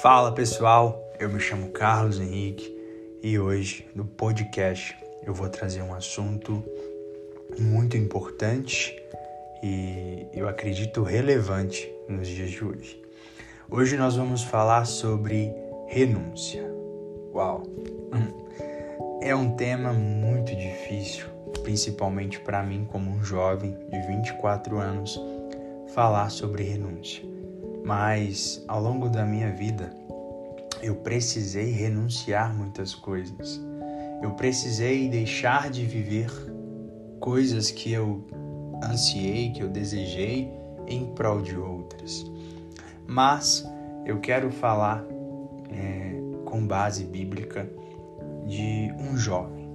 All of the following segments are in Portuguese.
Fala pessoal, eu me chamo Carlos Henrique e hoje no podcast eu vou trazer um assunto muito importante e eu acredito relevante nos dias de hoje. Hoje nós vamos falar sobre renúncia. Uau! É um tema muito difícil, principalmente para mim, como um jovem de 24 anos, falar sobre renúncia mas ao longo da minha vida eu precisei renunciar muitas coisas. Eu precisei deixar de viver coisas que eu ansiei, que eu desejei em prol de outras. Mas eu quero falar é, com base bíblica de um jovem.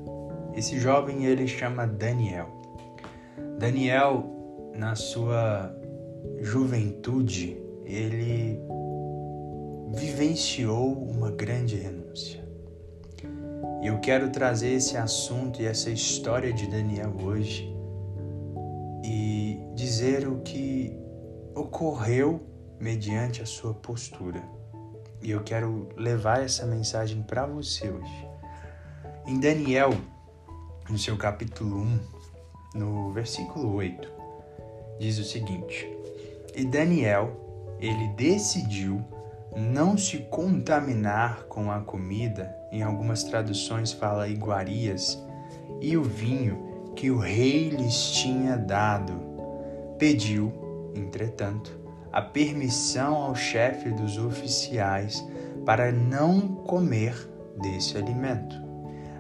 Esse jovem ele chama Daniel. Daniel, na sua juventude, ele vivenciou uma grande renúncia. E eu quero trazer esse assunto e essa história de Daniel hoje e dizer o que ocorreu mediante a sua postura. E eu quero levar essa mensagem para você hoje. Em Daniel, no seu capítulo 1, no versículo 8, diz o seguinte: E Daniel ele decidiu não se contaminar com a comida, em algumas traduções fala iguarias, e o vinho que o rei lhes tinha dado. Pediu, entretanto, a permissão ao chefe dos oficiais para não comer desse alimento,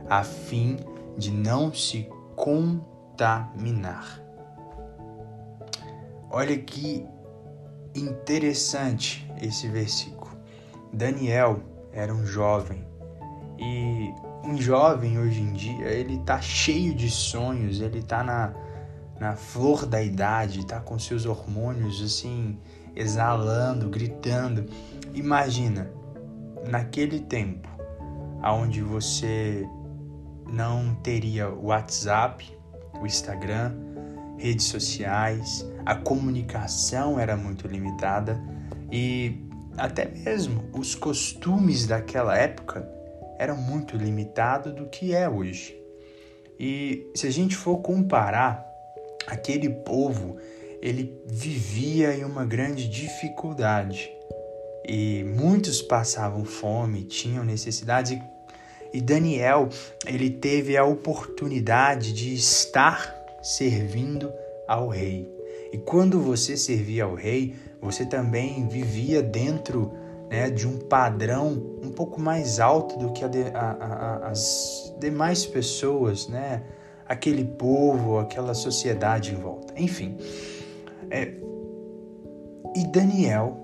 a fim de não se contaminar. Olha que interessante esse versículo. Daniel era um jovem e um jovem hoje em dia ele tá cheio de sonhos, ele tá na, na flor da idade, tá com seus hormônios assim exalando, gritando. Imagina naquele tempo aonde você não teria o WhatsApp, o Instagram, redes sociais, a comunicação era muito limitada e até mesmo os costumes daquela época eram muito limitados do que é hoje. E se a gente for comparar, aquele povo ele vivia em uma grande dificuldade e muitos passavam fome, tinham necessidades e Daniel ele teve a oportunidade de estar servindo ao rei. E quando você servia ao rei, você também vivia dentro né, de um padrão um pouco mais alto do que a de, a, a, as demais pessoas, né? aquele povo, aquela sociedade em volta. Enfim. É, e Daniel,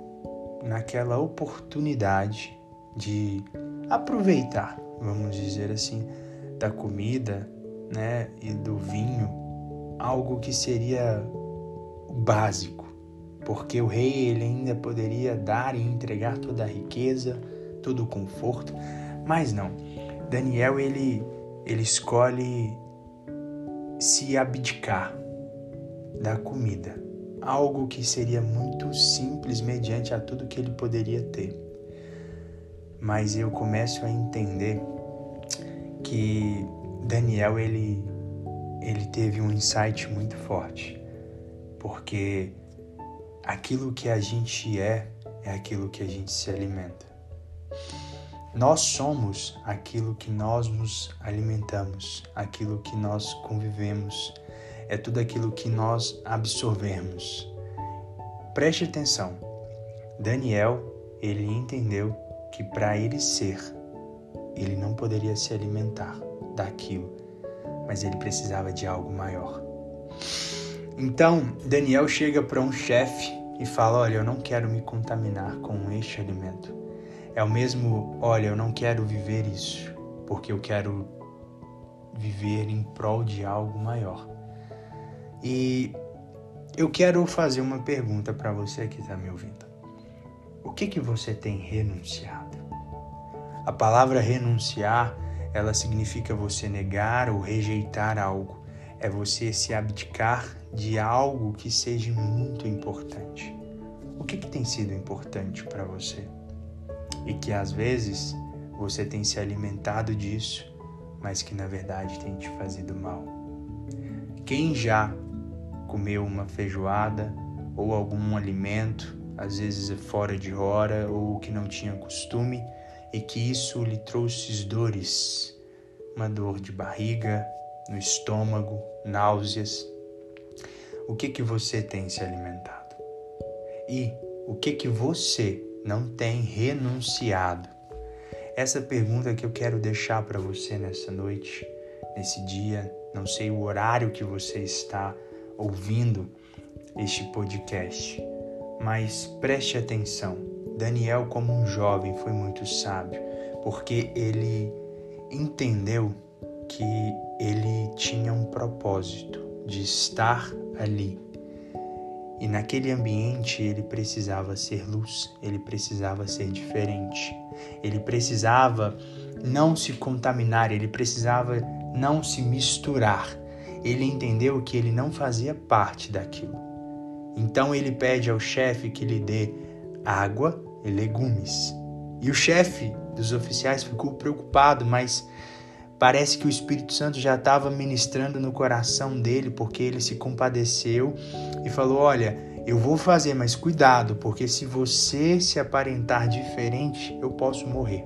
naquela oportunidade de aproveitar, vamos dizer assim, da comida né, e do vinho algo que seria básico, porque o rei ele ainda poderia dar e entregar toda a riqueza, todo o conforto, mas não. Daniel ele ele escolhe se abdicar da comida, algo que seria muito simples mediante a tudo que ele poderia ter. Mas eu começo a entender que Daniel ele ele teve um insight muito forte, porque aquilo que a gente é é aquilo que a gente se alimenta. Nós somos aquilo que nós nos alimentamos, aquilo que nós convivemos, é tudo aquilo que nós absorvemos. Preste atenção. Daniel, ele entendeu que para ele ser, ele não poderia se alimentar daquilo mas ele precisava de algo maior. Então, Daniel chega para um chefe e fala: Olha, eu não quero me contaminar com este alimento. É o mesmo: Olha, eu não quero viver isso, porque eu quero viver em prol de algo maior. E eu quero fazer uma pergunta para você que está me ouvindo. O que que você tem renunciado? A palavra renunciar ela significa você negar ou rejeitar algo. É você se abdicar de algo que seja muito importante. O que, que tem sido importante para você? e que às vezes você tem se alimentado disso, mas que na verdade tem te fazido mal. Quem já comeu uma feijoada ou algum alimento, às vezes fora de hora ou que não tinha costume, e que isso lhe trouxe dores, uma dor de barriga, no estômago, náuseas. O que que você tem se alimentado? E o que que você não tem renunciado? Essa pergunta que eu quero deixar para você nessa noite, nesse dia, não sei o horário que você está ouvindo este podcast, mas preste atenção. Daniel, como um jovem, foi muito sábio, porque ele entendeu que ele tinha um propósito de estar ali. E naquele ambiente ele precisava ser luz, ele precisava ser diferente, ele precisava não se contaminar, ele precisava não se misturar. Ele entendeu que ele não fazia parte daquilo. Então ele pede ao chefe que lhe dê água e legumes. E o chefe dos oficiais ficou preocupado, mas parece que o Espírito Santo já estava ministrando no coração dele, porque ele se compadeceu e falou: Olha, eu vou fazer, mas cuidado, porque se você se aparentar diferente, eu posso morrer.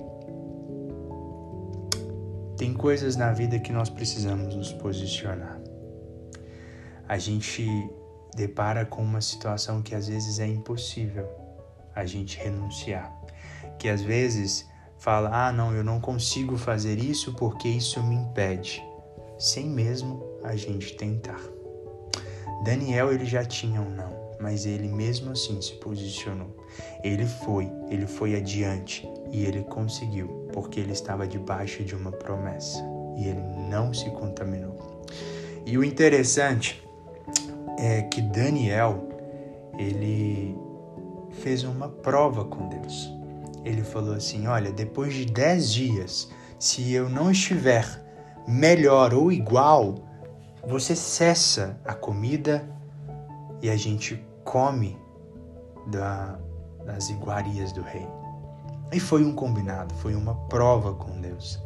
Tem coisas na vida que nós precisamos nos posicionar. A gente depara com uma situação que às vezes é impossível a gente renunciar. Que às vezes fala: "Ah, não, eu não consigo fazer isso porque isso me impede", sem mesmo a gente tentar. Daniel ele já tinha um não, mas ele mesmo assim se posicionou. Ele foi, ele foi adiante e ele conseguiu, porque ele estava debaixo de uma promessa e ele não se contaminou. E o interessante é que Daniel ele fez uma prova com Deus. Ele falou assim: Olha, depois de dez dias, se eu não estiver melhor ou igual, você cessa a comida e a gente come da, das iguarias do rei. E foi um combinado, foi uma prova com Deus.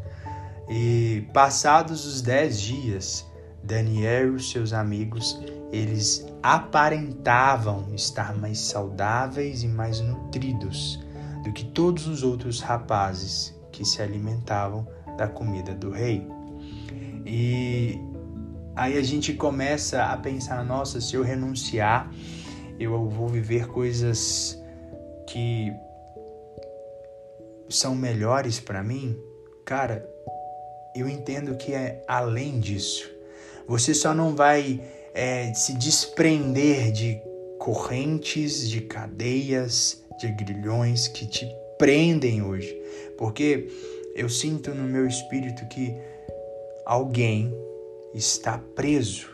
E passados os dez dias, Daniel e os seus amigos, eles aparentavam estar mais saudáveis e mais nutridos do que todos os outros rapazes que se alimentavam da comida do rei. E aí a gente começa a pensar: nossa, se eu renunciar, eu vou viver coisas que são melhores para mim. Cara, eu entendo que é além disso. Você só não vai é, se desprender de correntes, de cadeias, de grilhões que te prendem hoje. Porque eu sinto no meu espírito que alguém está preso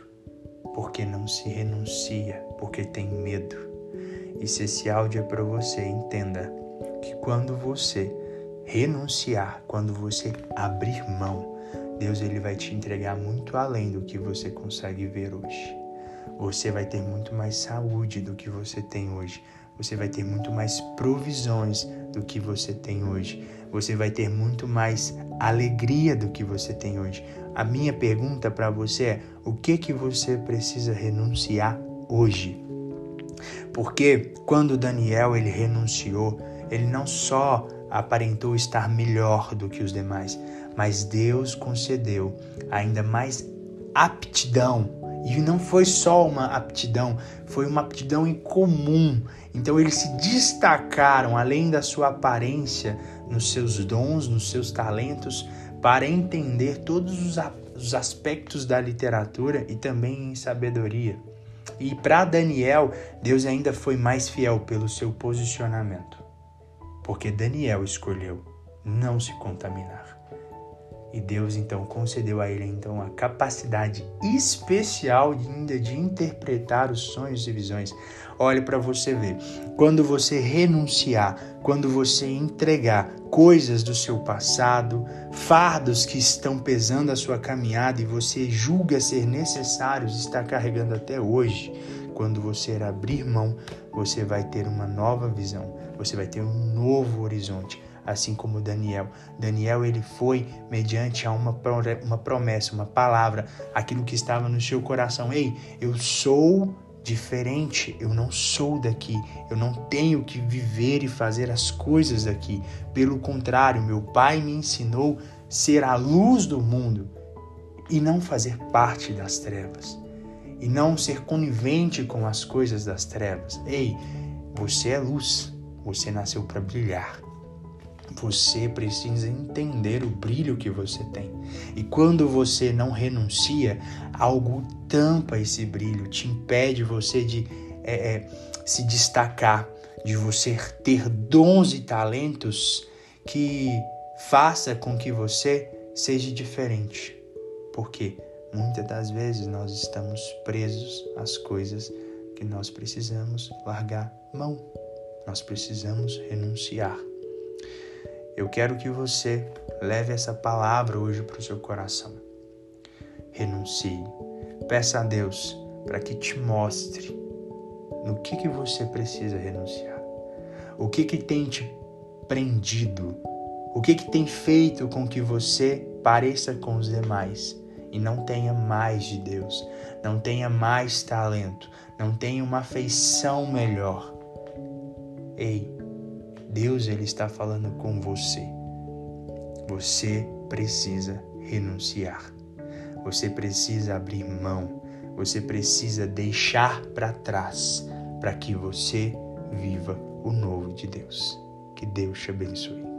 porque não se renuncia, porque tem medo. E se esse áudio é para você, entenda que quando você renunciar, quando você abrir mão, Deus ele vai te entregar muito além do que você consegue ver hoje. Você vai ter muito mais saúde do que você tem hoje. Você vai ter muito mais provisões do que você tem hoje. Você vai ter muito mais alegria do que você tem hoje. A minha pergunta para você é: o que que você precisa renunciar hoje? Porque quando Daniel ele renunciou, ele não só aparentou estar melhor do que os demais, mas Deus concedeu ainda mais aptidão. E não foi só uma aptidão, foi uma aptidão em comum. Então eles se destacaram além da sua aparência, nos seus dons, nos seus talentos, para entender todos os aspectos da literatura e também em sabedoria. E para Daniel, Deus ainda foi mais fiel pelo seu posicionamento, porque Daniel escolheu não se contaminar. E Deus então concedeu a ele então a capacidade especial ainda de interpretar os sonhos e visões. Olhe para você ver, quando você renunciar, quando você entregar coisas do seu passado, fardos que estão pesando a sua caminhada e você julga ser necessários estar carregando até hoje, quando você abrir mão, você vai ter uma nova visão, você vai ter um novo horizonte assim como Daniel. Daniel ele foi mediante a uma, uma promessa, uma palavra, aquilo que estava no seu coração. Ei, eu sou diferente, eu não sou daqui, eu não tenho que viver e fazer as coisas daqui. Pelo contrário, meu pai me ensinou ser a luz do mundo e não fazer parte das trevas e não ser conivente com as coisas das trevas. Ei, você é luz, você nasceu para brilhar. Você precisa entender o brilho que você tem. E quando você não renuncia, algo tampa esse brilho, te impede você de é, é, se destacar, de você ter dons e talentos que faça com que você seja diferente. Porque muitas das vezes nós estamos presos às coisas que nós precisamos largar mão. Nós precisamos renunciar. Eu quero que você leve essa palavra hoje para o seu coração. Renuncie. Peça a Deus para que te mostre no que, que você precisa renunciar. O que, que tem te prendido? O que, que tem feito com que você pareça com os demais e não tenha mais de Deus, não tenha mais talento, não tenha uma afeição melhor? Ei, Deus ele está falando com você. Você precisa renunciar. Você precisa abrir mão. Você precisa deixar para trás para que você viva o novo de Deus. Que Deus te abençoe.